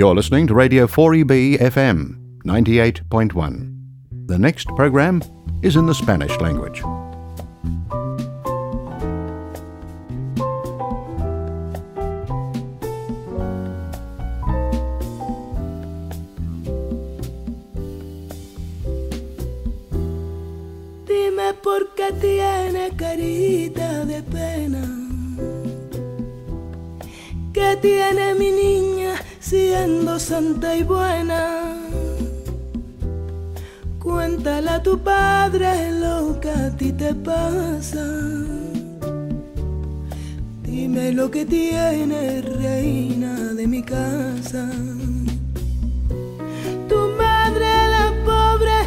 You're listening to Radio 4EB FM 98.1. The next program is in the Spanish language. Dime por qué tiene carita de pena. ¿Qué tiene mi niña siendo santa y buena? Cuéntale a tu padre lo que a ti te pasa. Dime lo que tiene reina de mi casa. Tu madre, la pobre,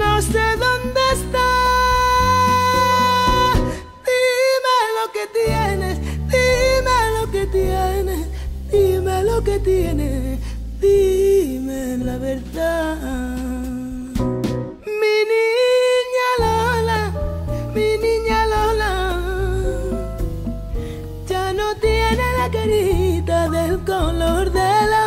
no sé dónde está. Dime lo que tienes, dime lo que tienes, dime lo que tienes, dime la verdad. Mi niña Lola, mi niña Lola, ya no tiene la carita del color de la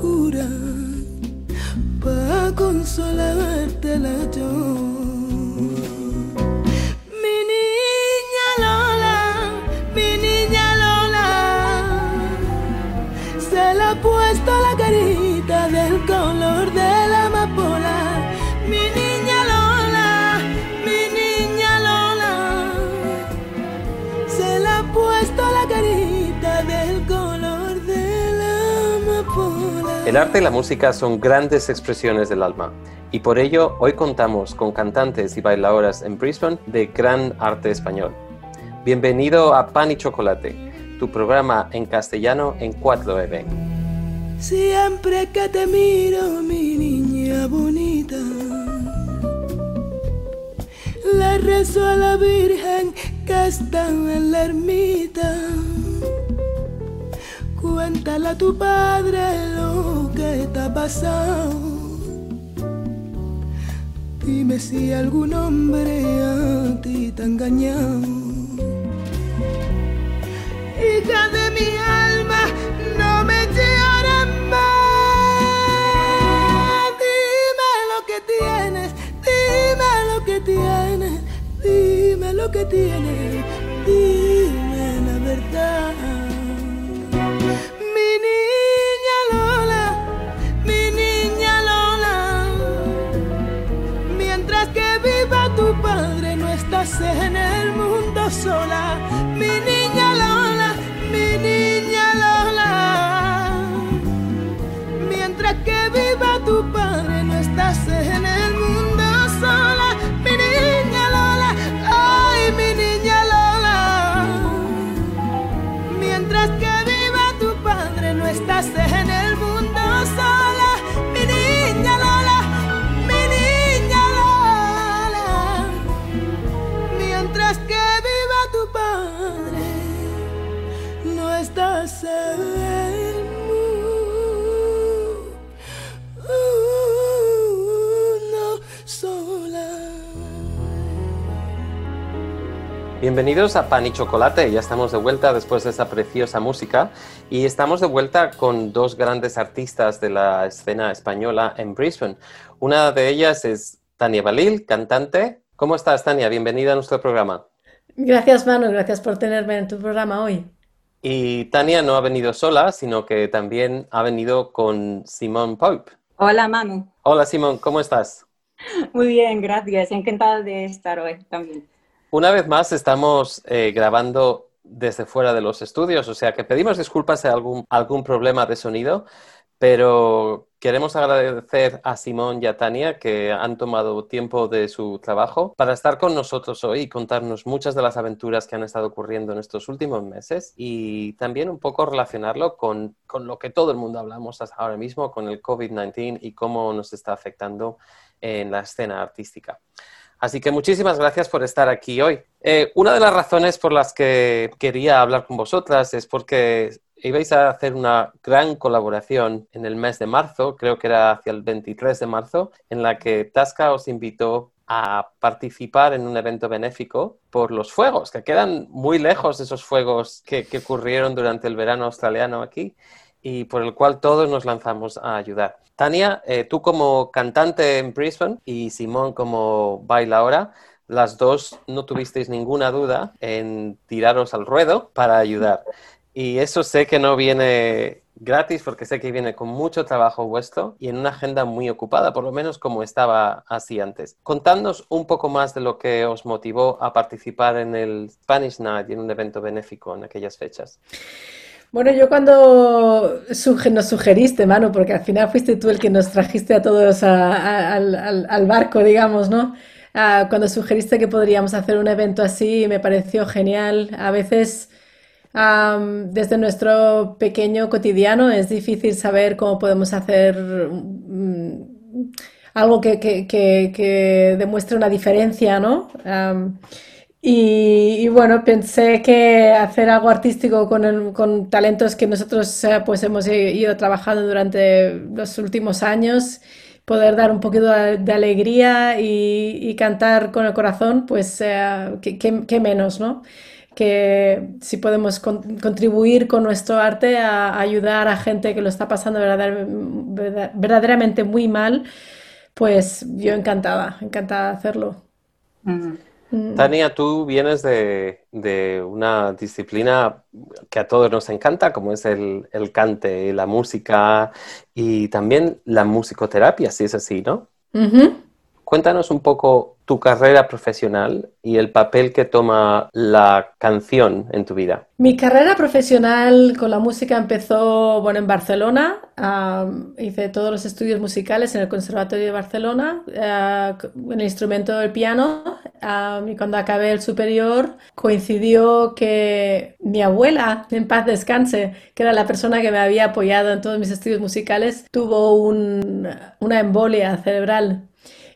amargura para consolártela yo. El arte y la música son grandes expresiones del alma y por ello hoy contamos con cantantes y bailadoras en Brisbane de gran arte español. Bienvenido a Pan y Chocolate, tu programa en castellano en 4EB. Siempre que te miro, mi niña bonita, le rezo a la Virgen que está en la ermita. Cuéntale a tu padre lo que te ha pasado. Dime si algún hombre a ti te ha engañado. Hija de mi alma, no me llores más. Dime lo que tienes, dime lo que tienes, dime lo que tienes, dime la verdad. En el mundo sola. Bienvenidos a Pan y Chocolate, ya estamos de vuelta después de esa preciosa música y estamos de vuelta con dos grandes artistas de la escena española en Brisbane. Una de ellas es Tania Balil, cantante. ¿Cómo estás, Tania? Bienvenida a nuestro programa. Gracias, Manu, gracias por tenerme en tu programa hoy. Y Tania no ha venido sola, sino que también ha venido con Simón Pope. Hola, Manu. Hola, Simón, ¿cómo estás? Muy bien, gracias. Encantada de estar hoy también. Una vez más estamos eh, grabando desde fuera de los estudios, o sea que pedimos disculpas si algún, algún problema de sonido, pero queremos agradecer a Simón y a Tania que han tomado tiempo de su trabajo para estar con nosotros hoy y contarnos muchas de las aventuras que han estado ocurriendo en estos últimos meses y también un poco relacionarlo con, con lo que todo el mundo hablamos hasta ahora mismo, con el COVID-19 y cómo nos está afectando en la escena artística. Así que muchísimas gracias por estar aquí hoy. Eh, una de las razones por las que quería hablar con vosotras es porque ibais a hacer una gran colaboración en el mes de marzo, creo que era hacia el 23 de marzo, en la que Tasca os invitó a participar en un evento benéfico por los fuegos, que quedan muy lejos esos fuegos que, que ocurrieron durante el verano australiano aquí y por el cual todos nos lanzamos a ayudar. Tania, eh, tú como cantante en Brisbane y Simón como bailaora, las dos no tuvisteis ninguna duda en tiraros al ruedo para ayudar. Y eso sé que no viene gratis porque sé que viene con mucho trabajo vuestro y en una agenda muy ocupada, por lo menos como estaba así antes. Contadnos un poco más de lo que os motivó a participar en el Spanish Night y en un evento benéfico en aquellas fechas. Bueno, yo cuando nos sugeriste, mano, porque al final fuiste tú el que nos trajiste a todos al, barco, digamos, ¿no? Ah, cuando sugeriste que podríamos hacer un evento así, me pareció genial. A veces, desde nuestro pequeño cotidiano, es difícil saber cómo podemos hacer mm, algo que, que, demuestre una diferencia, ¿no? Y, bueno, pensé que hacer algo artístico con, con talentos que nosotros eh, pues hemos ido trabajando durante los últimos años, poder dar un poquito de, alegría y, cantar con el corazón, pues eh, qué menos, ¿no? Que si podemos contribuir con nuestro arte a, ayudar a gente que lo está pasando verdaderamente muy mal, pues yo encantada, encantada de hacerlo. Mm. Mm. Tania, tú vienes de, una disciplina que a todos nos encanta, como es el, el cante, la música y también la musicoterapia, si es así, ¿no? Cuéntanos un poco tu carrera profesional y el papel que toma la canción en tu vida. Mi carrera profesional con la música empezó bueno, en Barcelona. hice todos los estudios musicales en el Conservatorio de Barcelona, uh, en el instrumento del piano. y cuando acabé el superior, coincidió que mi abuela, en paz descanse, que era la persona que me había apoyado en todos mis estudios musicales, tuvo una embolia cerebral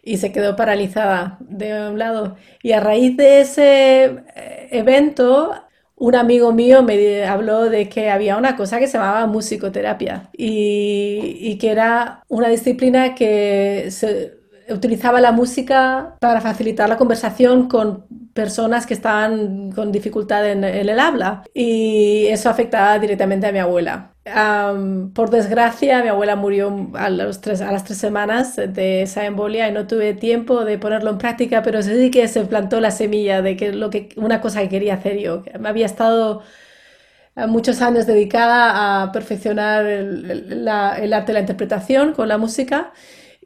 y se quedó paralizada de un lado. Y a raíz de ese eh, evento, un amigo mío me habló de que había una cosa que se llamaba musicoterapia y, y que era una disciplina que se utilizaba la música para facilitar la conversación con personas que estaban con dificultad en, el habla y eso afectaba directamente a mi abuela. Por desgracia, mi abuela murió a, las tres semanas de esa embolia y no tuve tiempo de ponerlo en práctica, pero sí que se plantó la semilla de que, lo que una cosa que quería hacer yo. Me había estado eh, muchos años dedicada a perfeccionar el, arte de la interpretación con la música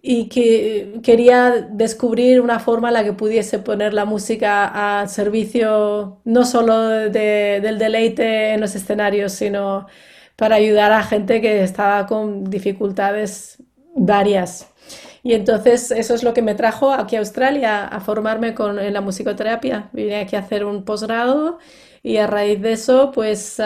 y que quería descubrir una forma en la que pudiese poner la música a servicio no solo del deleite en los escenarios, sino para ayudar a gente que estaba con dificultades varias. Y entonces eso es lo que me trajo aquí a Australia a formarme con, en la musicoterapia. Vine aquí a hacer un posgrado y a raíz de eso pues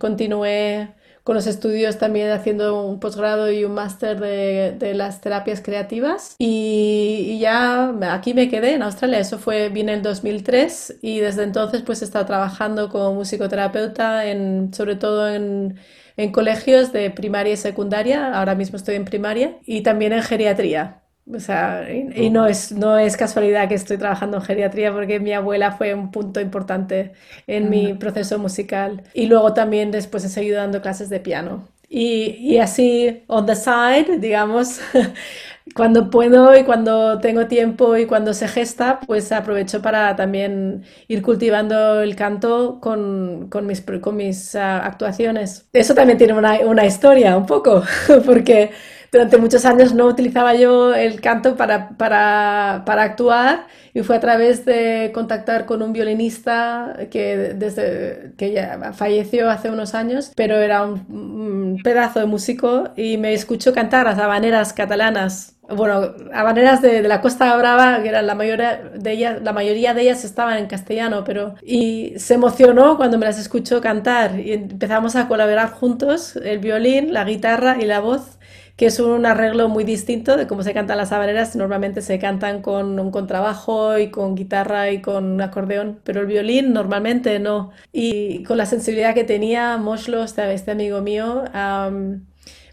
continué con los estudios también haciendo un posgrado y un máster de, de, las terapias creativas. Y, ya aquí me quedé en Australia, eso fue bien en el 2003 y desde entonces pues he estado trabajando como musicoterapeuta en, sobre todo en, en colegios de primaria y secundaria, ahora mismo estoy en primaria y también en geriatría. O sea, y, no, es, no es casualidad que estoy trabajando en geriatría porque mi abuela fue un punto importante en mi proceso musical. Y luego también después he seguido dando clases de piano. Y, y así, on the side, digamos, cuando puedo y cuando tengo tiempo y cuando se gesta, pues aprovecho para también ir cultivando el canto con, con mis, con mis uh, actuaciones. Eso también tiene una, una historia un poco, porque durante muchos años no utilizaba yo el canto para, para, para, actuar y fue a través de contactar con un violinista que, desde, que ya falleció hace unos años, pero era un, pedazo de músico y me escuchó cantar las habaneras catalanas. Bueno, habaneras de, de la Costa Brava, que eran la mayoría de ellas, la mayoría de ellas estaban en castellano, pero y se emocionó cuando me las escuchó cantar. Y empezamos a colaborar juntos, el violín, la guitarra y la voz, que es un arreglo muy distinto de cómo se cantan las habaneras, normalmente se cantan con un contrabajo y con guitarra y con un acordeón, pero el violín normalmente no. Y con la sensibilidad que tenía Moslo, este, este amigo mío,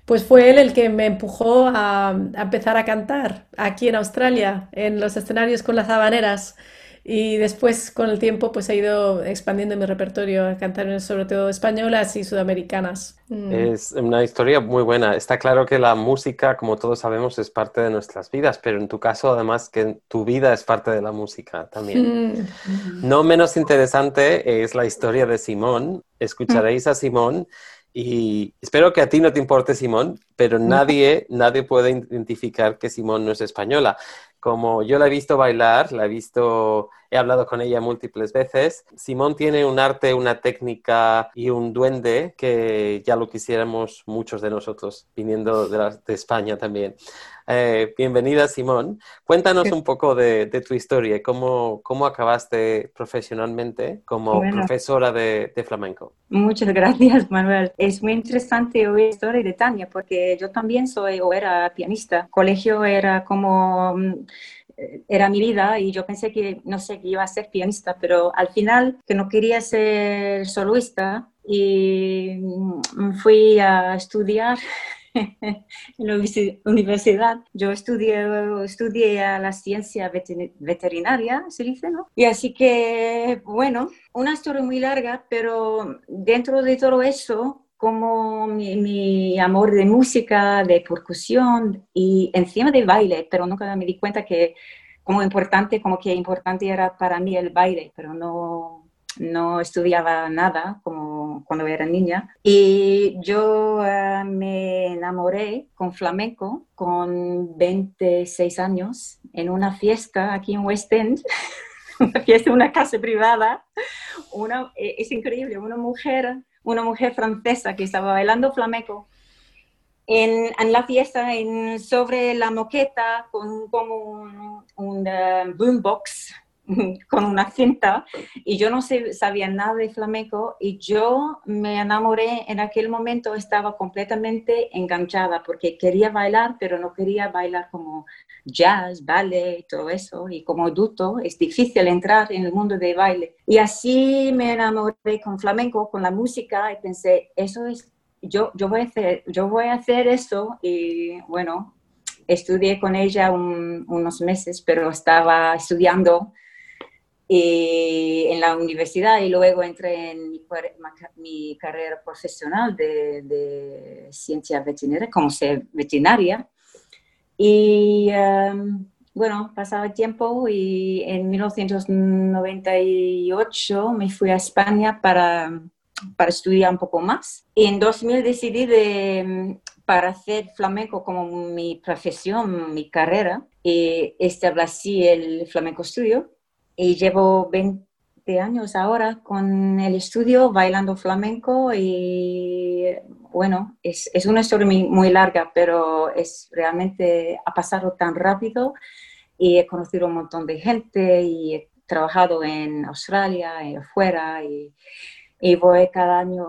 pues fue él el que me empujó a, empezar a cantar aquí en Australia, en los escenarios con las habaneras. Y después, con el tiempo, pues he ido expandiendo mi repertorio a cantar sobre todo españolas y sudamericanas. Mm. Es una historia muy buena. Está claro que la música, como todos sabemos, es parte de nuestras vidas, pero en tu caso, además, que tu vida es parte de la música también. Mm. No menos interesante es la historia de Simón. Escucharéis a Simón y espero que a ti no te importe Simón, pero nadie, nadie puede identificar que Simón no es española. Como yo la he visto bailar, la he visto, he hablado con ella múltiples veces, Simón tiene un arte, una técnica y un duende que ya lo quisiéramos muchos de nosotros, viniendo de, de España también. Eh, bienvenida, Simón. Cuéntanos un poco de, de tu historia, cómo, cómo acabaste profesionalmente como bueno, profesora de, de, flamenco. Muchas gracias, Manuel. Es muy interesante oír la historia de Tania, porque yo también soy o era pianista. Colegio era como mm, era mi vida y yo pensé que no sé que iba a ser pianista, pero al final que no quería ser soloista y mm, fui a estudiar en la universidad. Yo estudié, estudié la ciencia veterinaria, se dice, ¿no? Y así que, bueno, una historia muy larga, pero dentro de todo eso, como mi, mi, amor de música, de percusión y encima de baile, pero nunca me di cuenta que como importante, como que importante era para mí el baile, pero no, no estudiaba nada como cuando era niña. Y yo uh, me enamoré con flamenco con 26 años en una fiesta aquí en West End. una fiesta en una casa privada. Una, eh, es increíble, una mujer, una mujer francesa que estaba bailando flamenco en, la fiesta sobre la moqueta con como un, uh, boombox con una cinta y yo no sabía nada de flamenco y yo me enamoré en aquel momento, estaba completamente enganchada porque quería bailar, pero no quería bailar como jazz, ballet todo eso. Y como adulto es difícil entrar en el mundo de baile. Y así me enamoré con flamenco, con la música y pensé, eso es, yo, yo, voy, a hacer, yo voy a hacer eso y bueno. Estudié con ella un, unos meses, pero estaba estudiando y en la universidad y luego entré en mi, mi carrera profesional de, de, ciencia veterinaria, como ser veterinaria. Y um, bueno, pasaba tiempo y en 1998 me fui a España para, para estudiar un poco más. Y en 2000 decidí de, para hacer flamenco como mi profesión, mi carrera, y establecí el Flamenco Studio y llevo 20 años ahora con el estudio bailando flamenco y bueno, es, es una historia muy, larga, pero es realmente ha pasado tan rápido y he conocido un montón de gente y he trabajado en Australia y afuera y y voy cada año,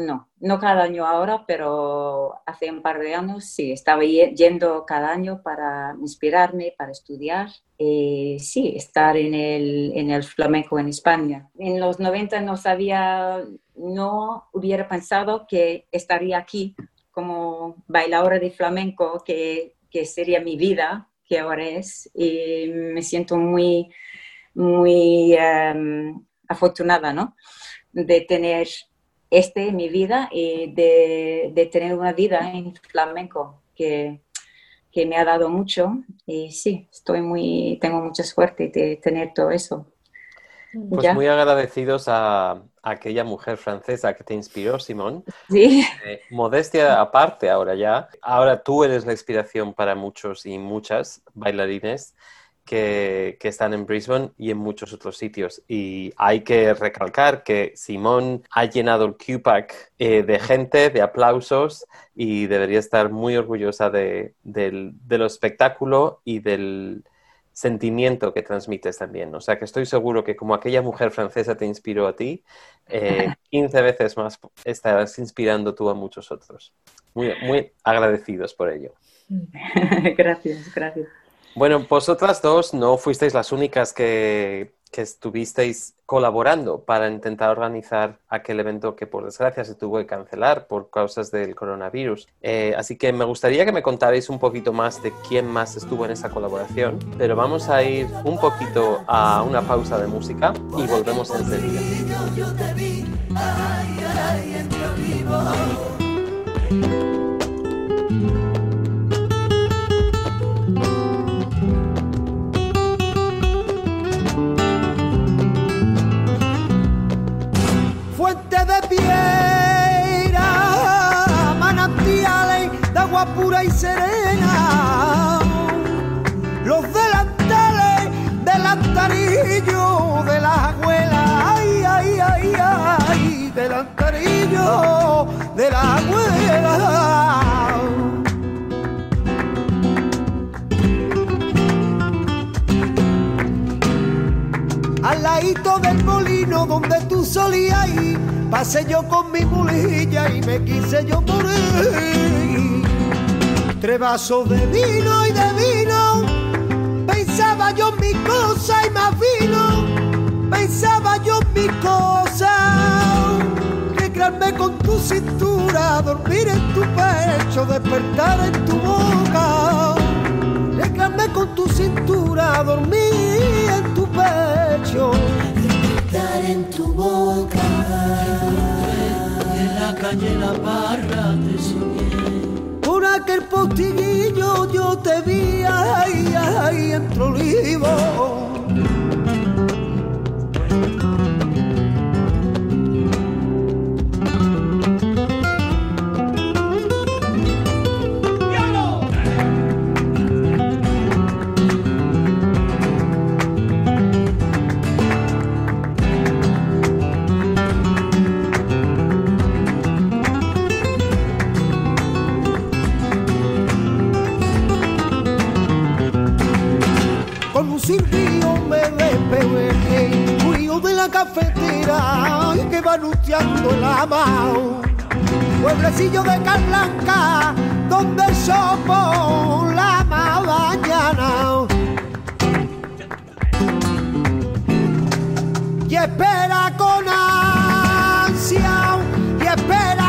no, no cada año ahora, pero hace un par de años sí, estaba yendo cada año para inspirarme, para estudiar. Y sí, estar en el, en el flamenco en España. En los 90 no sabía, no hubiera pensado que estaría aquí como bailadora de flamenco, que, que sería mi vida, que ahora es. Y me siento muy, muy um, afortunada, ¿no? De tener este en mi vida y de, de tener una vida en flamenco que, que, me ha dado mucho y sí, estoy muy, tengo mucha suerte de tener todo eso. Pues Ya. muy agradecidos a, a aquella mujer francesa que te inspiró, Simón. Sí, Eh, modestia aparte ahora ya. Ahora tú eres la inspiración para muchos y muchas bailarines que, que están en Brisbane y en muchos otros sitios. Y hay que recalcar que Simón ha llenado el QPAC eh, de gente, de aplausos y debería estar muy orgullosa de, del, de lo espectáculo y del sentimiento que transmites también. O sea que estoy seguro que como aquella mujer francesa te inspiró a ti, eh, 15 veces más estarás inspirando tú a muchos otros. Muy, muy agradecidos por ello. gracias, gracias. Bueno, vosotras dos no fuisteis las únicas que, que estuvisteis colaborando para intentar organizar aquel evento que por desgracia se tuvo que cancelar por causas del coronavirus. Eh, así que me gustaría que me contarais un poquito más de quién más estuvo en esa colaboración, pero vamos a ir un poquito a una pausa de música y volvemos enseguida. Y serena. Los delantales del altarillo de la abuela, ay, ay, ay, ay, del altarillo de la abuela. Al ladito del molino donde tú solías ir, pasé yo con mi mulilla y me quise yo morir. Tres vasos de vino y de vino, pensaba yo en mi cosa y más vino, pensaba yo en mi cosa. Recrearme con tu cintura, dormir en tu pecho, despertar en tu boca. Recrearme con tu cintura, dormir en tu pecho. Despertar en tu boca. En la calle La Parra te aquel postiguillo yo te vi, ay, ay, entre olivos. Un silbido me despegué, frío de la cafetera que va anunciando la mano. Pueblecillo de Carlanca, donde somos la mañana. Y espera con ansia, y espera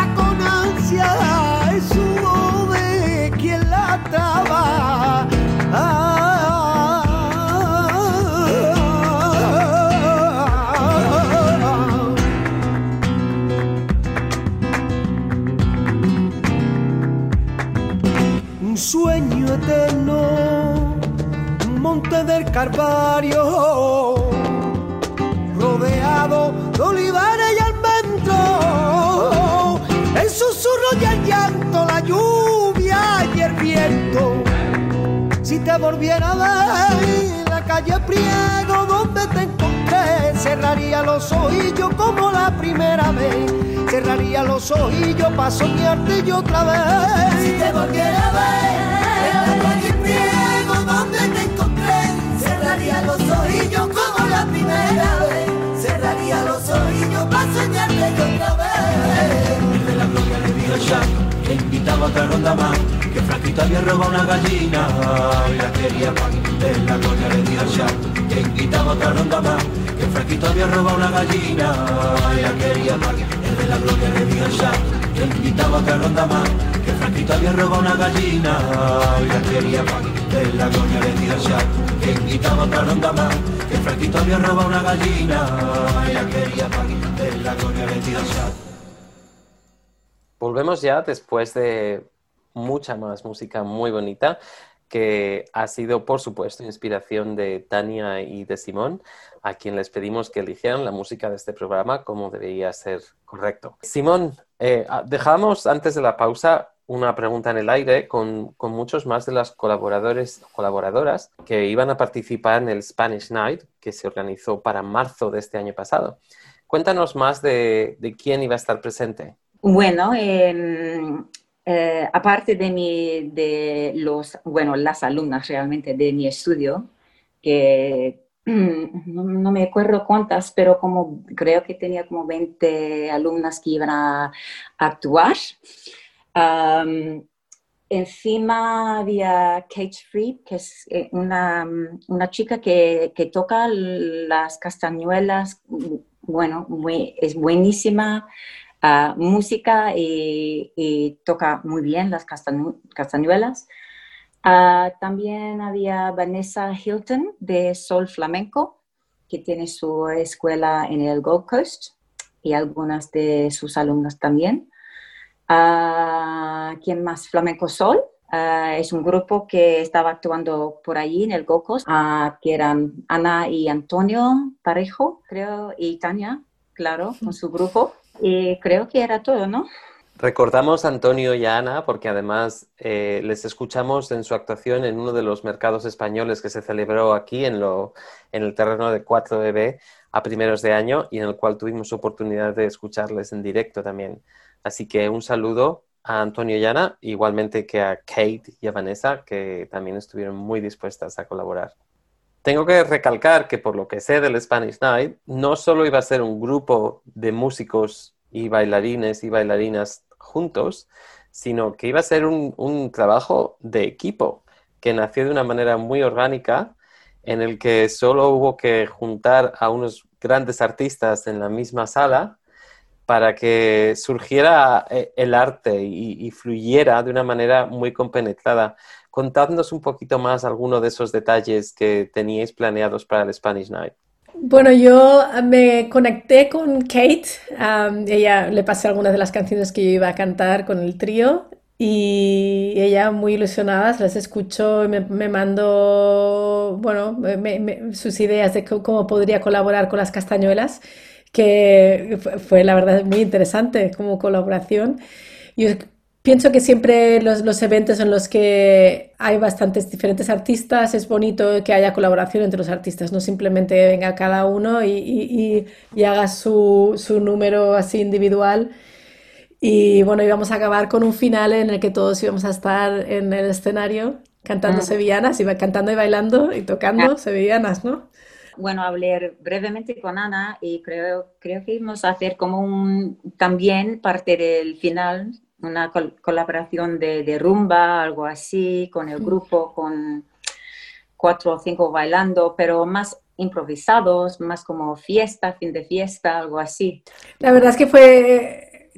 Calvario rodeado de olivares y almendros, el susurro y el llanto, la lluvia y el viento. Si te volviera a ver la calle Priego donde te encontré, cerraría los ojillos como la primera vez. Cerraría los ojillos para soñarte yo otra vez. Si te volviera a ver en la calle Priego donde te encontré, cerraría los ojillos como la primera vez. Cerraría los ojillos para soñarte otra vez. De la gloria de Dios ya, que invitaba a otra ronda más. Que Franquito había robado una gallina y la quería pa' De la gloria Dios ya, que invitaba otra ronda más. Que Franquito había robado una gallina y la quería pa' Es de la gloria ya, que invitaba otra ronda más. Que Franquito había robado una gallina quería pa' De la gloria de Dios ya, Volvemos ya después de mucha más música muy bonita que ha sido, por supuesto, inspiración de Tania y de Simón, a quien les pedimos que eligieran la música de este programa como debería ser correcto. Simón, eh, ah, dejamos antes de la pausa una pregunta en el aire con, con, muchos más de las colaboradores colaboradoras que iban a participar en el Spanish Night que se organizó para marzo de este año pasado. Cuéntanos más de, de quién iba a estar presente. Bueno, eh, aparte de, mi, de los, bueno, las alumnas realmente de mi estudio, que no, me acuerdo cuántas, pero como creo que tenía como 20 alumnas que iban a, actuar. Encima había Kate Fried, que es eh, una, una chica que, que, toca las castañuelas, bueno, es buenísima música y, toca muy bien las castañuelas. Ah, también había Vanessa Hilton de Sol Flamenco, que tiene su escuela en el Gold Coast y algunas de sus alumnas también. Uh, ¿Quién más? Flamenco Sol. Ah, es un grupo que estaba actuando por allí en el Gold Coast, que eran Ana y Antonio Parejo, creo, y Tania, claro, con su grupo. Y creo que era todo, ¿no? Recordamos a Antonio y a Ana porque además eh, les escuchamos en su actuación en uno de los mercados españoles que se celebró aquí en, lo, en el terreno de 4EB a primeros de año y en el cual tuvimos oportunidad de escucharles en directo también. Así que un saludo a Antonio y igualmente que a Kate y a Vanessa, que también estuvieron muy dispuestas a colaborar. Tengo que recalcar que por lo que sé del Spanish Night, no solo iba a ser un grupo de músicos y bailarines y bailarinas juntos, sino que iba a ser un, trabajo de equipo que nació de una manera muy orgánica en el que solo hubo que juntar a unos grandes artistas en la misma sala para que surgiera eh, el arte y, fluyera de una manera muy compenetrada contadnos un poquito más alguno de esos detalles que teníais planeados para el Spanish Night. Bueno, yo me conecté con Kate, ella le pasé algunas de las canciones que yo iba a cantar con el trío y ella muy ilusionada, se las escuchó y me, mandó, bueno, sus ideas de cómo podría colaborar con las castañuelas, que fue, la verdad muy interesante como colaboración. Yo Pienso que siempre los, eventos en los que hay bastantes diferentes artistas es bonito que haya colaboración entre los artistas, no simplemente venga cada uno y, haga su, número así individual. Y bueno, íbamos a acabar con un final en el que todos íbamos a estar en el escenario cantando sevillanas, iba cantando y bailando y tocando sevillanas, ¿no? Bueno, hablé brevemente con Ana y creo, creo que íbamos a hacer como un también parte del final una colaboración de, rumba, algo así, con el grupo, con cuatro o cinco bailando, pero más improvisados, más como fiesta, fin de fiesta, algo así. La verdad es que fue,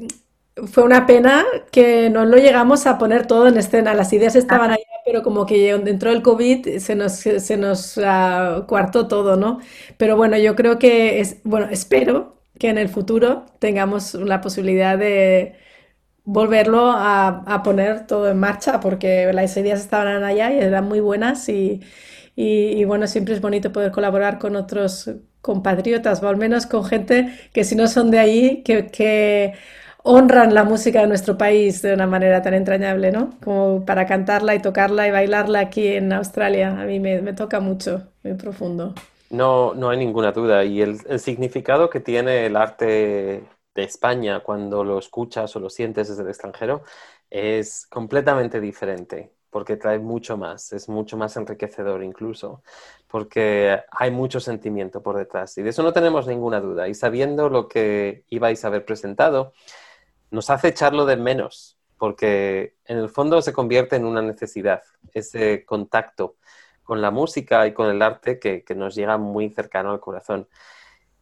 fue una pena que no lo llegamos a poner todo en escena. Las ideas estaban ahí, pero como que dentro del COVID se nos, se nos uh, cuartó todo, ¿no? Pero bueno, yo creo que, es, bueno, espero que en el futuro tengamos la posibilidad de volverlo a, poner todo en marcha porque las ideas estaban allá y eran muy buenas y, bueno, siempre es bonito poder colaborar con otros compatriotas o al menos con gente que si no son de ahí, que, honran la música de nuestro país de una manera tan entrañable, ¿no? Como para cantarla y tocarla y bailarla aquí en Australia. A mí me, toca mucho, muy profundo. No, no hay ninguna duda. Y el, el significado que tiene el arte de España cuando lo escuchas o lo sientes desde el extranjero es completamente diferente porque trae mucho más, es mucho más enriquecedor incluso, porque hay mucho sentimiento por detrás y de eso no tenemos ninguna duda. Y sabiendo lo que ibais a haber presentado, nos hace echarlo de menos, porque en el fondo se convierte en una necesidad, ese contacto con la música y con el arte que, nos llega muy cercano al corazón.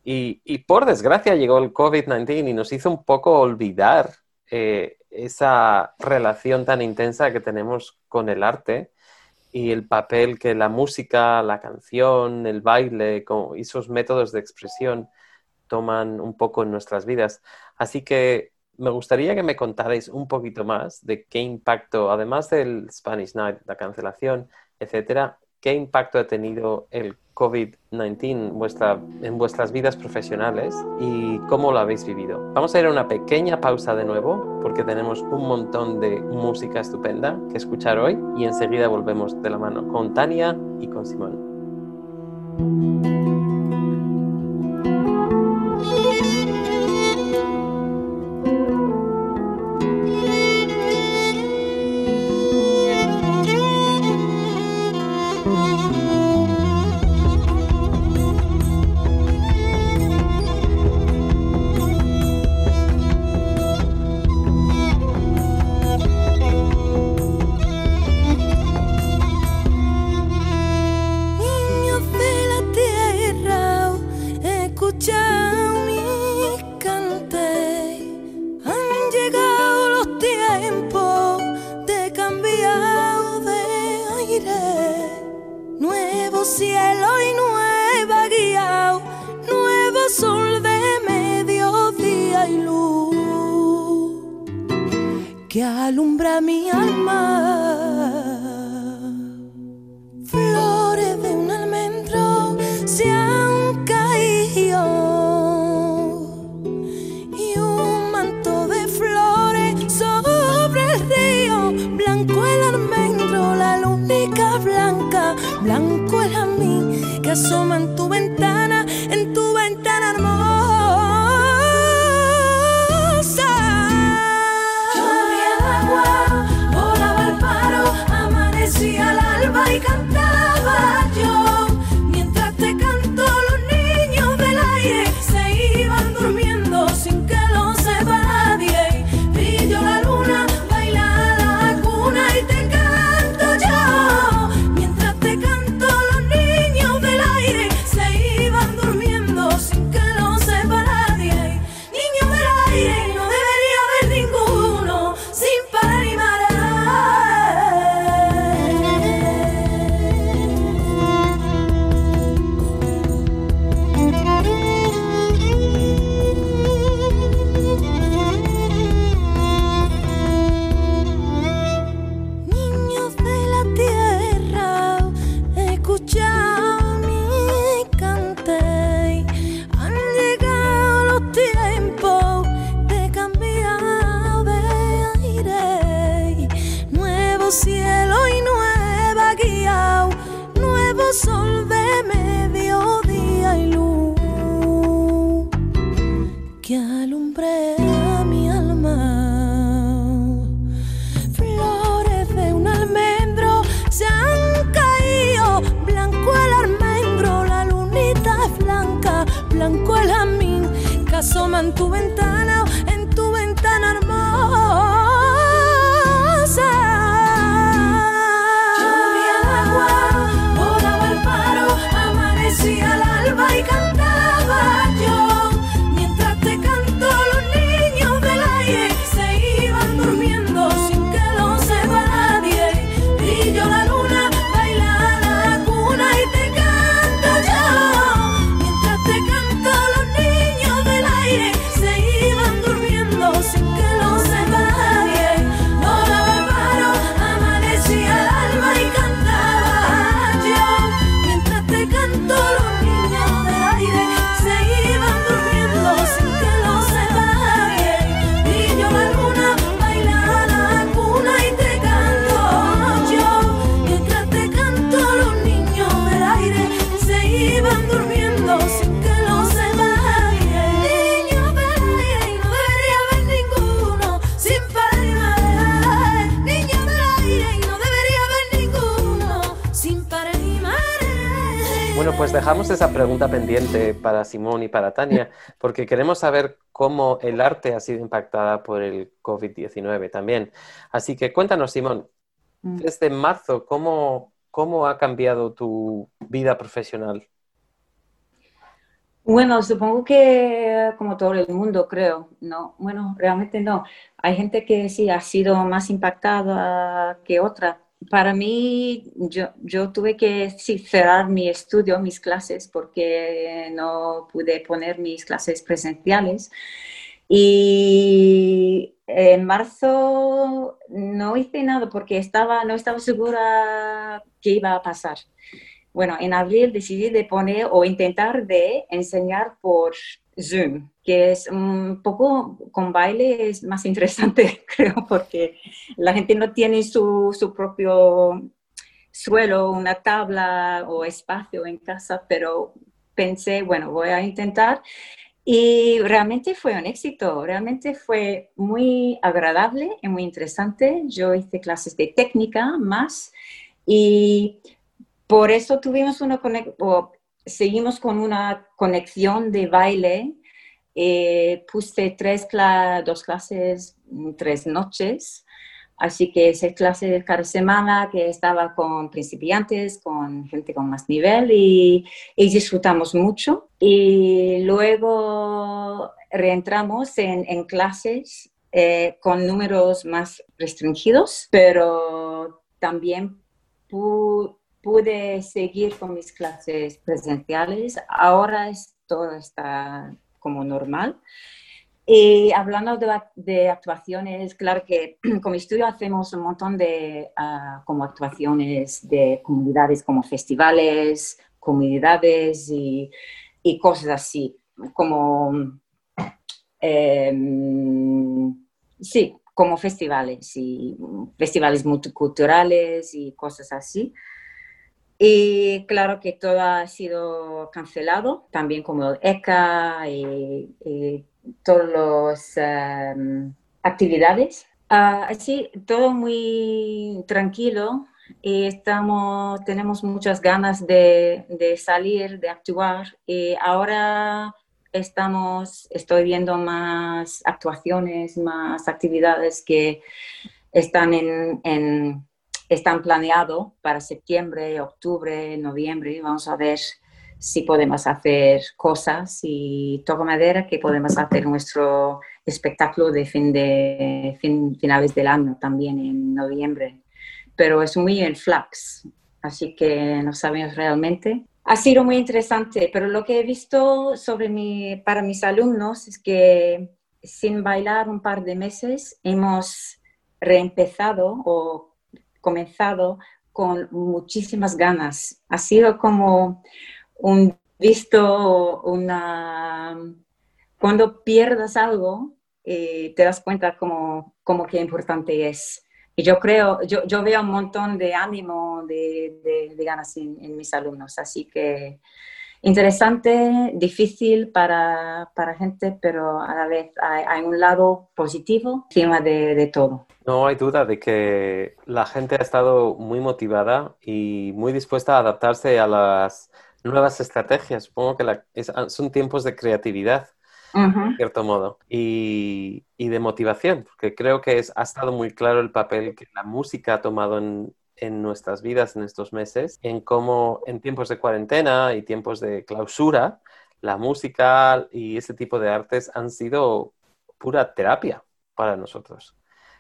Y, por desgracia llegó el COVID-19 y nos hizo un poco olvidar eh, esa relación tan intensa que tenemos con el arte y el papel que la música, la canción, el baile y esos métodos de expresión toman un poco en nuestras vidas. Así que me gustaría que me contarais un poquito más de qué impacto, además del Spanish Night, la cancelación, etcétera. ¿Qué impacto ha tenido el COVID-19 en vuestras vidas profesionales y cómo lo habéis vivido? Vamos a ir a una pequeña pausa de nuevo porque tenemos un montón de música estupenda que escuchar hoy y enseguida volvemos de la mano con Tania y con Simón. Dejamos esa pregunta pendiente para Simón y para Tania, porque queremos saber cómo el arte ha sido impactada por el COVID-19 también. Así que cuéntanos, Simón, mm. desde marzo, ¿cómo, ¿cómo ha cambiado tu vida profesional? Bueno, supongo que como todo el mundo, creo, no, bueno, realmente no. Hay gente que sí ha sido más impactada que otra, para mí, yo, yo tuve que cerrar mi estudio, mis clases, porque no pude poner mis clases presenciales. Y en marzo no hice nada porque estaba, no estaba segura qué iba a pasar. Bueno, en abril decidí de poner o intentar de enseñar por Zoom, que es un poco con baile es más interesante, creo, porque la gente no tiene su, su propio suelo, una tabla o espacio en casa, pero pensé, bueno, voy a intentar. Y realmente fue un éxito, realmente fue muy agradable y muy interesante. Yo hice clases de técnica más y por eso tuvimos una conexión, seguimos con una conexión de baile. Eh, puse tres dos clases, tres noches Así que esa clase de cada semana que estaba con principiantes, con gente con más nivel y, disfrutamos mucho. Y luego reentramos en, en clases eh, con números más restringidos, pero también pude seguir con mis clases presenciales. Ahora es, todo está como normal. Y hablando de, actuaciones, claro que con mi estudio hacemos un montón de ah, como actuaciones de comunidades como festivales, comunidades y, y cosas así, como, em, sí, como festivales y festivales multiculturales y cosas así. Y claro que todo ha sido cancelado, también como el ECA y, y todas las em, actividades. Así, todo muy tranquilo y estamos, tenemos muchas ganas de, salir, de actuar y ahora estamos, estoy viendo más actuaciones, más actividades que están en están planeado para septiembre, octubre, noviembre. Vamos a ver si podemos hacer cosas y toco madera que podemos hacer nuestro espectáculo de fin de finales del año también en noviembre. Pero es muy en flux, así que no sabemos realmente. Ha sido muy interesante, pero lo que he visto sobre mi, para mis alumnos es que sin bailar un par de meses hemos reempezado o comenzado con muchísimas ganas. Ha sido como un visto, una... Cuando pierdas algo, eh, te das cuenta como, como que importante es. Y yo creo, yo, yo veo un montón de ánimo, de, de, ganas en, mis alumnos, así que interesante, difícil para, para gente, pero a la vez hay, hay un lado positivo encima de, de, todo. No hay duda de que la gente ha estado muy motivada y muy dispuesta a adaptarse a las nuevas estrategias. Supongo que ah, son tiempos de creatividad, en cierto modo, y, de motivación, porque creo que es, ha estado muy claro el papel que la música ha tomado en, nuestras vidas en estos meses, en cómo en tiempos de cuarentena y tiempos de clausura, la música y ese tipo de artes han sido pura terapia para nosotros.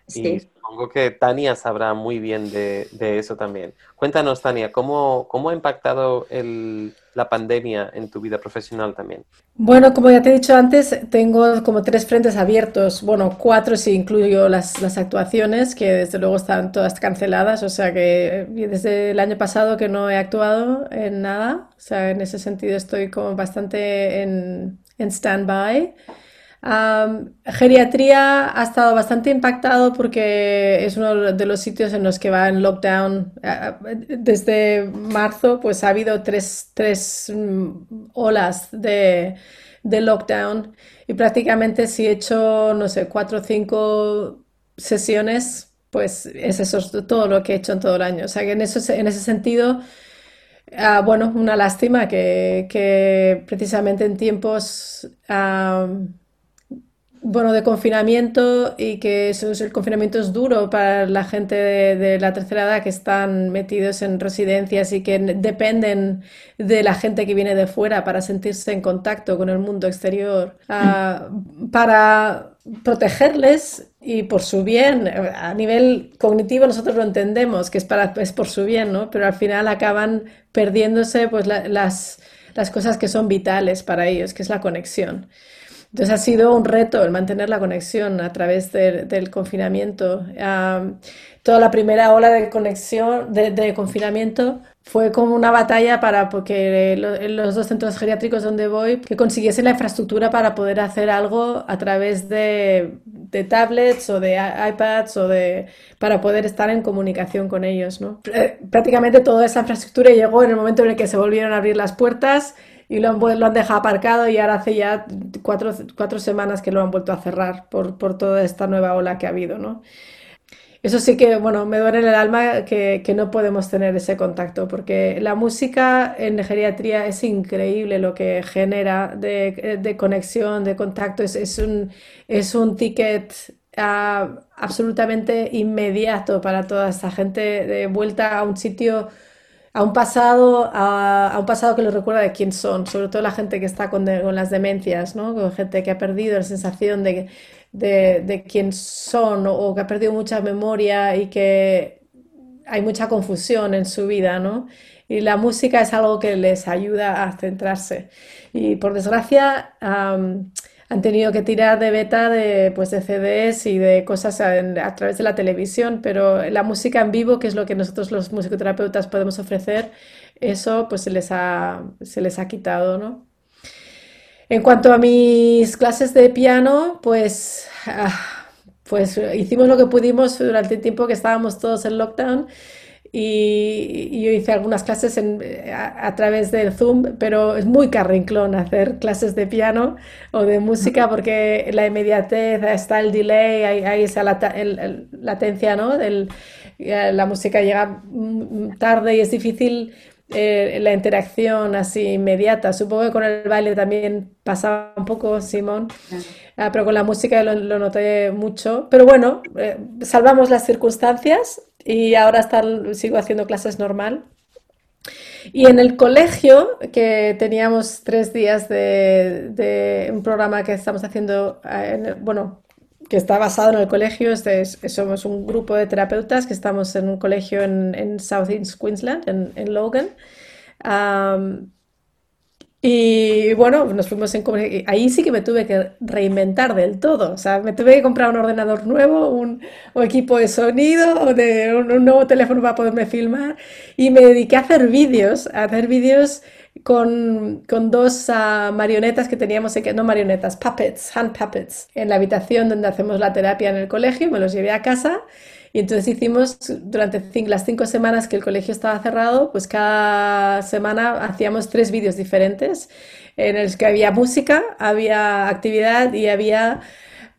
Y supongo que Tania sabrá muy bien de, eso también. Cuéntanos, Tania, ¿cómo, cómo ha impactado el, la pandemia en tu vida profesional también? Bueno, como ya te he dicho antes, tengo como tres frentes abiertos. Bueno, cuatro si incluyo las, las actuaciones, que desde luego están todas canceladas. O sea que desde el año pasado que no he actuado en nada. O sea, en ese sentido estoy como bastante en, en stand-by geriatría ha estado bastante impactado porque es uno de los sitios en los que va en lockdown. Desde marzo, pues ha habido tres, tres mm, olas de, de, lockdown y prácticamente si he hecho, no sé, cuatro o cinco sesiones, pues es eso todo lo que he hecho en todo el año. O sea que en, eso, en ese sentido... Ah, bueno, una lástima que, que, precisamente en tiempos bueno, de confinamiento y que eso el confinamiento es duro para la gente de, la tercera edad que están metidos en residencias y que dependen de la gente que viene de fuera para sentirse en contacto con el mundo exterior, ah, para protegerles y por su bien. A nivel cognitivo nosotros lo entendemos, que es, para, es por su bien, ¿no? Pero al final acaban perdiéndose pues las, las cosas que son vitales para ellos, que es la conexión. Entonces ha sido un reto el mantener la conexión a través del confinamiento. toda la primera ola de conexión, de, confinamiento, fue como una batalla para porque los dos centros geriátricos donde voy que consiguiesen la infraestructura para poder hacer algo a través de, de tablets o de iPads o de para poder estar en comunicación con ellos, ¿no? Prácticamente toda esa infraestructura llegó en el momento en el que se volvieron a abrir las puertas y lo han, lo han dejado aparcado y ahora hace ya cuatro, cuatro semanas que lo han vuelto a cerrar por, por, toda esta nueva ola que ha habido, ¿no? Eso sí que, bueno, me duele en el alma que, que, no podemos tener ese contacto, porque la música en geriatría es increíble lo que genera de, de conexión, de contacto, es, es, un, es un ticket uh, absolutamente inmediato para toda esta gente de vuelta a un sitio a un pasado, a, un pasado que les recuerda de quién son, sobre todo la gente que está con, las demencias, ¿no? Con gente que ha perdido la sensación de, de, quién son o, que ha perdido mucha memoria y que hay mucha confusión en su vida, ¿no? Y la música es algo que les ayuda a centrarse. Y por desgracia, han tenido que tirar de beta de, pues, de CDs y de cosas a, través de la televisión, pero la música en vivo, que es lo que nosotros los musicoterapeutas podemos ofrecer, eso pues se les ha, se les ha quitado, ¿no? En cuanto a mis clases de piano, pues, ah, pues hicimos lo que pudimos durante el tiempo que estábamos todos en lockdown y, yo hice algunas clases a, través del Zoom, pero es muy carrinclón hacer clases de piano o de música porque la inmediatez, está el delay, hay, esa latencia, ¿no? Del, la música llega tarde y es difícil eh, la interacción así inmediata. Supongo que con el baile también pasaba un poco, Simón, ah, pero con la música lo, noté mucho. Pero bueno, eh, salvamos las circunstancias y ahora sigo haciendo clases normal. Y en el colegio, que teníamos tres días de, un programa que estamos haciendo, eh, bueno, que está basado en el colegio, somos un grupo de terapeutas que estamos en un colegio en, en South East Queensland, en, Logan. Y bueno, nos fuimos en ahí sí que me tuve que reinventar del todo. O sea, me tuve que comprar un ordenador nuevo, un, equipo de sonido, o de un, nuevo teléfono para poderme filmar. Y me dediqué a hacer vídeos, a hacer vídeos con, con dos ah, marionetas que teníamos, no marionetas, puppets, hand puppets, en la habitación donde hacemos la terapia en el colegio. Me los llevé a casa y entonces hicimos, durante las cinco semanas que el colegio estaba cerrado, pues cada semana hacíamos tres vídeos diferentes en los que había música, había actividad y había,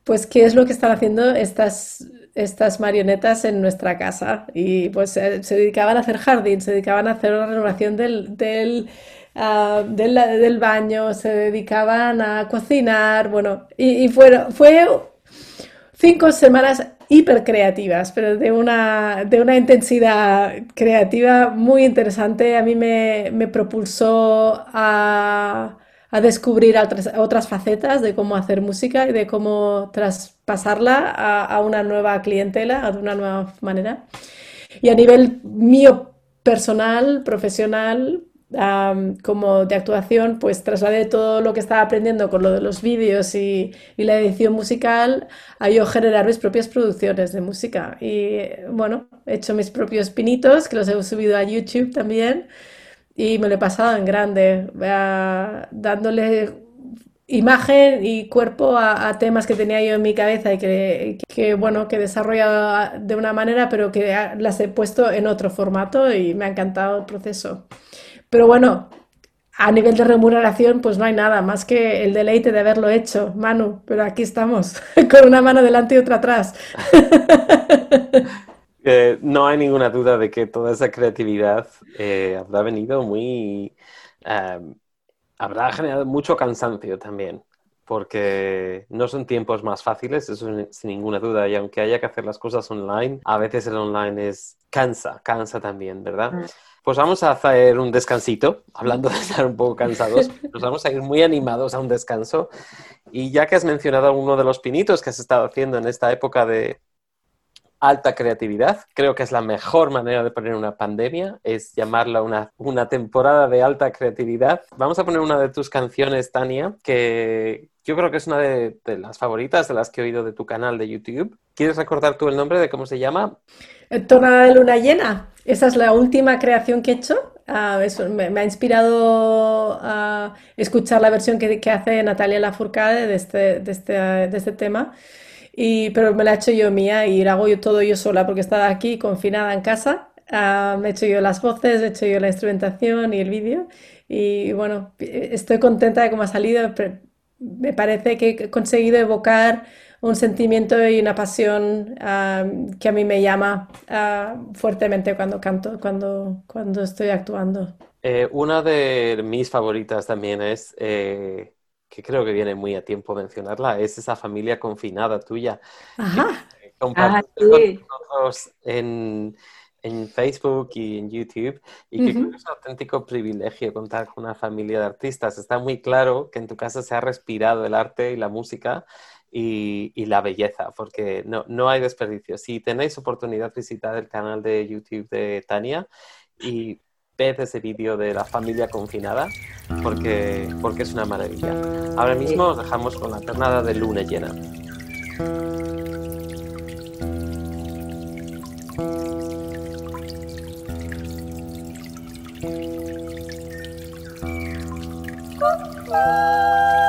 pues, qué es lo que están haciendo estas, estas marionetas en nuestra casa. Y pues eh, se dedicaban a hacer jardín, se dedicaban a hacer una renovación del, del ah, del, baño, se dedicaban a cocinar, bueno, y, y fue, fue cinco semanas hiper creativas, pero de una, de una intensidad creativa muy interesante. A mí me, me propulsó a, a descubrir otras, otras, facetas de cómo hacer música y de cómo traspasarla a, a, una nueva clientela, de una nueva manera. Y a nivel mío personal, profesional, como de actuación, pues trasladé todo lo que estaba aprendiendo con lo de los vídeos y, y, la edición musical a yo generar mis propias producciones de música. Y bueno, he hecho mis propios pinitos, que los he subido a YouTube también, y me lo he pasado en grande, dándole imagen y cuerpo a, temas que tenía yo en mi cabeza y que, que, bueno, que he desarrollado de una manera, pero que las he puesto en otro formato y me ha encantado el proceso. Pero bueno, a nivel de remuneración, pues no hay nada más que el deleite de haberlo hecho, Manu. Pero aquí estamos, con una mano delante y otra atrás. Eh, no hay ninguna duda de que toda esa creatividad eh, habrá venido muy... Em, habrá generado mucho cansancio también, porque no son tiempos más fáciles, eso sin ninguna duda, y aunque haya que hacer las cosas online, a veces el online es cansa, cansa también, ¿verdad? Mm. Pues vamos a hacer un descansito, hablando de estar un poco cansados, nos vamos a ir muy animados a un descanso. Y ya que has mencionado uno de los pinitos que has estado haciendo en esta época de alta creatividad, creo que es la mejor manera de poner una pandemia, es llamarla una, una temporada de alta creatividad. Vamos a poner una de tus canciones, Tania, que yo creo que es una de, las favoritas de las que he oído de tu canal de YouTube. ¿Quieres recordar tú el nombre de cómo se llama? Tornada de luna llena. Esa es la última creación que he hecho. Ah, eso, me, ha inspirado a escuchar la versión que, hace Natalia Lafourcade de este, de este, de este tema. Y, pero me la he hecho yo mía y la hago yo todo yo sola porque estaba aquí confinada en casa. Ah, he hecho yo las voces, he hecho yo la instrumentación y el vídeo. Y bueno, estoy contenta de cómo ha salido. Me parece que he conseguido evocar un sentimiento y una pasión ah, que a mí me llama ah, fuertemente cuando canto, cuando, cuando estoy actuando. Eh, una de mis favoritas también es, eh, que creo que viene muy a tiempo mencionarla, es esa familia confinada tuya. Ajá. compartes con nosotros en, en Facebook y en YouTube y que es un auténtico privilegio contar con una familia de artistas. Está muy claro que en tu casa se ha respirado el arte y la música y, y la belleza, porque no, no, hay desperdicio. Si tenéis oportunidad, visitad el canal de YouTube de Tania y ved ese vídeo de la familia confinada, porque, porque es una maravilla. Ahora mismo os dejamos con la pernada de luna llena. Música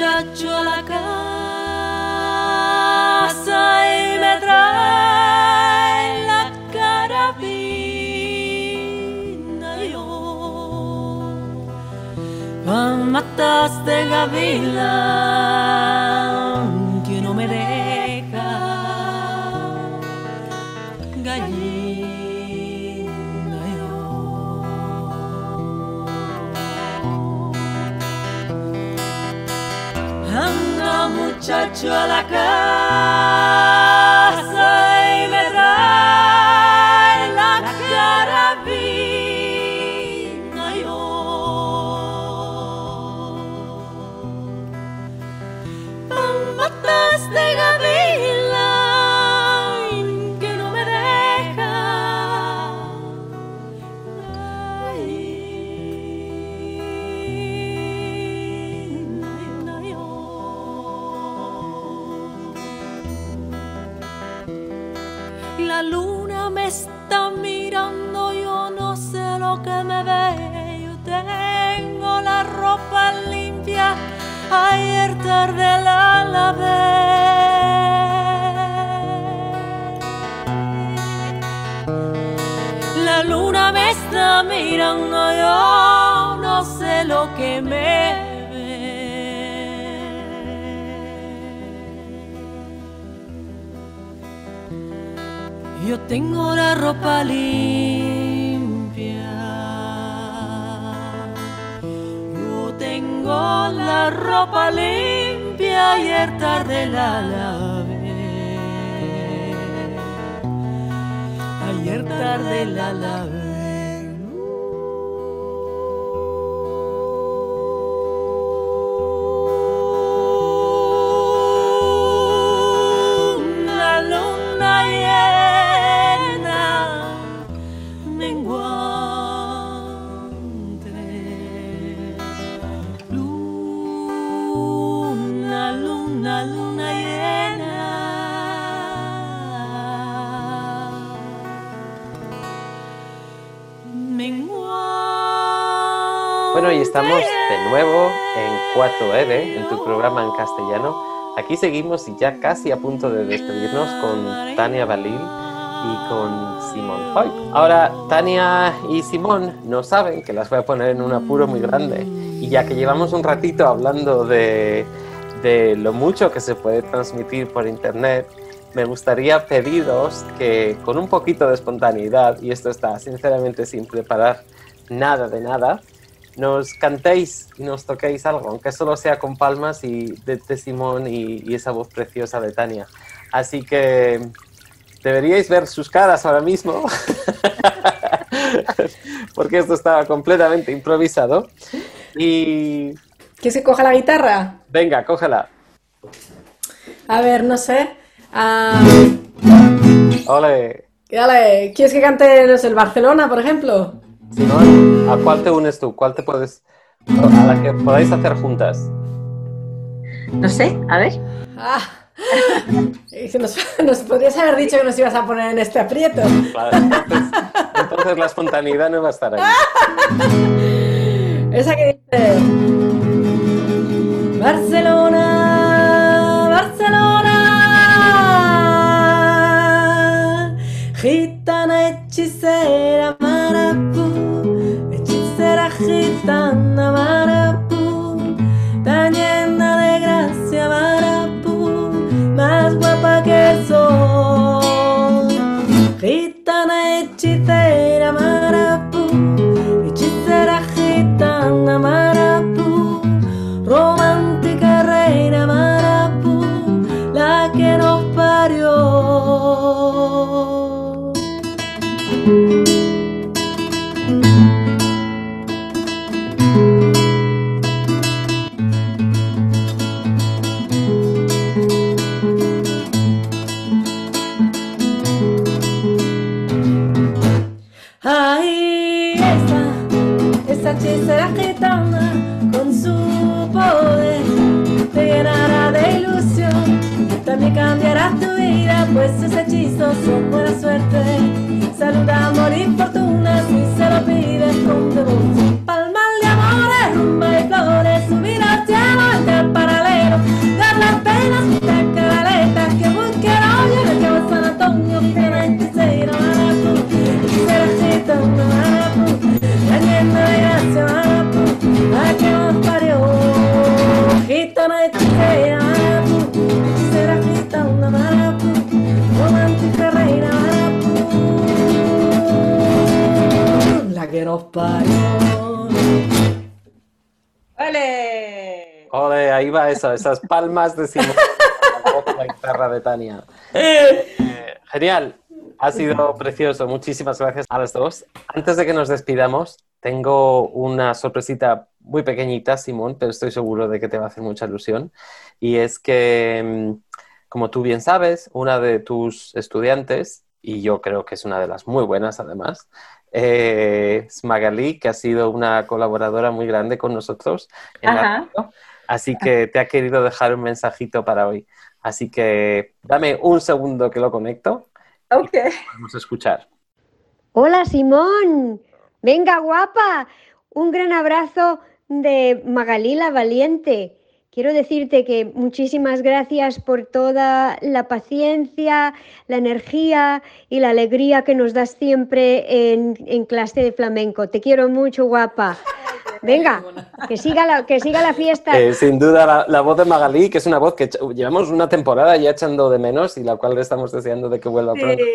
muchacho a la casa y me trae la carabina. Yo, pa' matas de gavila. muchacho a la. ayer tarde la lavé. La luna me está mirando, yo no sé lo que me ve. Yo tengo la ropa lista. Tengo la ropa limpia y el tarde la lavé. Ayer tarde la lavé. 4ED, en tu programa en castellano. Aquí seguimos y ya casi a punto de despedirnos con Tania Balil y con Simón Foy. Ahora, Tania y Simón no saben que las voy a poner en un apuro muy grande. Y ya que llevamos un ratito hablando de, de lo mucho que se puede transmitir por internet, me gustaría pediros que con un poquito de espontaneidad, y esto está sinceramente sin preparar nada de nada, nos cantéis y nos toquéis algo, aunque solo sea con palmas y de, de Simón y, y esa voz preciosa de Tania. Así que deberíais ver sus caras ahora mismo, porque esto estaba completamente improvisado. Y ¿Quieres que coja la guitarra? venga, cógela. A ver, no sé. Ah, Ole. dale, ¿quieres que cante no sé, el Barcelona, por ejemplo? Simón, ¿a cuál te unes tú? ¿Cuál te puedes... a la que podáis hacer juntas? No sé, a ver. Ah, nos, nos podrías haber dicho que nos ibas a poner en este aprieto. Vale, entonces, entonces la espontaneidad no va a estar ahí. Esa que dice hechicera gitana con su poder te llenará de ilusión, también cambiará tu vida, pues sus hechizos son buena suerte. Saluda, amor y fortuna si se lo pides con devoción. Palmas de amores, rumba y flores, subir al cielo el paralelo, dar las penas, que nos parió. ¡Vale! Ole, ahí va eso, esas palmas de Simón. La guitarra de Tania. Eh, genial, ha sido precioso. Muchísimas gracias a las dos. Antes de que nos despidamos, tengo una sorpresita muy pequeñita, Simón, pero estoy seguro de que te va a hacer mucha ilusión. Y es que, mm, como tú bien sabes, una de tus estudiantes, y yo creo que es una de las muy buenas además, eh, es Magali, que ha sido una colaboradora muy grande con nosotros en la Ajá. radio. Así que te ha querido dejar un mensajito para hoy. Así que dame un segundo que lo conecto. Ok. Vamos a escuchar. Hola Simón, venga guapa, un gran abrazo de Magalí la Valiente. Quiero decirte que muchísimas gracias por toda la paciencia, la energía y la alegría que nos das siempre en, en clase de flamenco. Te quiero mucho, guapa. Venga, que siga la, que siga la fiesta. Eh, sin duda, la, la voz de Magalí, que es una voz que llevamos una temporada ya echando de menos y la cual le estamos deseando de que vuelva pronto. Sí,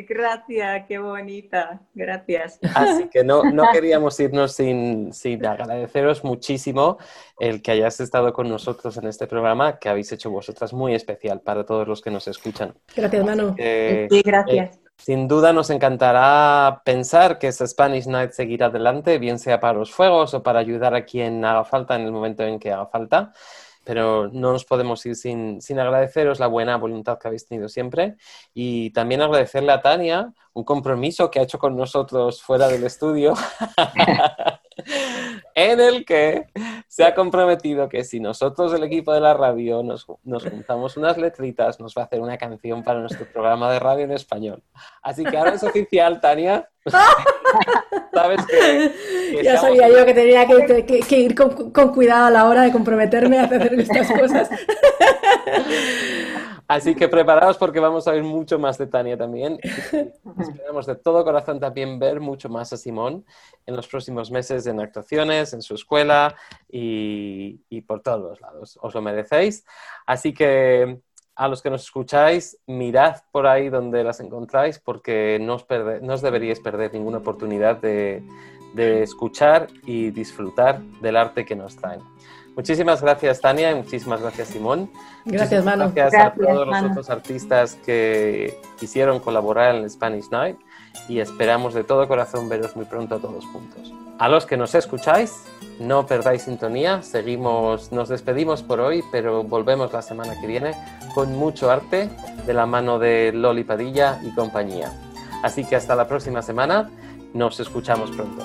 Ay, gracias, qué bonita. Gracias. Así que no, no queríamos irnos sin, sin agradeceros muchísimo el que hayáis estado con nosotros en este programa que habéis hecho vosotras muy especial para todos los que nos escuchan. Gracias, Manu. Eh, Sí, gracias. eh, sin duda nos encantará pensar que esta Spanish Night seguirá adelante, bien sea para los fuegos o para ayudar a quien haga falta en el momento en que haga falta. Pero no nos podemos ir sin, sin agradeceros la buena voluntad que habéis tenido siempre y también agradecerle a Tania un compromiso que ha hecho con nosotros fuera del estudio, en el que se ha comprometido que si nosotros, el equipo de la radio, nos, nos juntamos unas letritas, nos va a hacer una canción para nuestro programa de radio en español. Así que ahora es oficial, Tania. Sabes que, que Ya sabía yo que tenía que, que- que ir con, con cuidado a la hora de comprometerme a hacer estas cosas. Así que preparaos porque vamos a ver mucho más de Tania también. Esperamos de todo corazón también ver mucho más a Simón en los próximos meses en actuaciones, en su escuela y, y por todos los lados. Os lo merecéis. Así que a los que nos escucháis, mirad por ahí donde las encontráis porque no os, perde- no os deberíais perder ninguna oportunidad de, de escuchar y disfrutar del arte que nos traen. Muchísimas gracias, Tania, y muchísimas gracias, Simón. Gracias, Manu. Gracias, a todos los otros artistas que quisieron colaborar en el Spanish Night y esperamos de todo corazón veros muy pronto todos juntos. A los que nos escucháis, no perdáis sintonía, seguimos, nos despedimos por hoy, pero volvemos la semana que viene con mucho arte de la mano de Loli Padilla y compañía. Así que hasta la próxima semana, nos escuchamos pronto.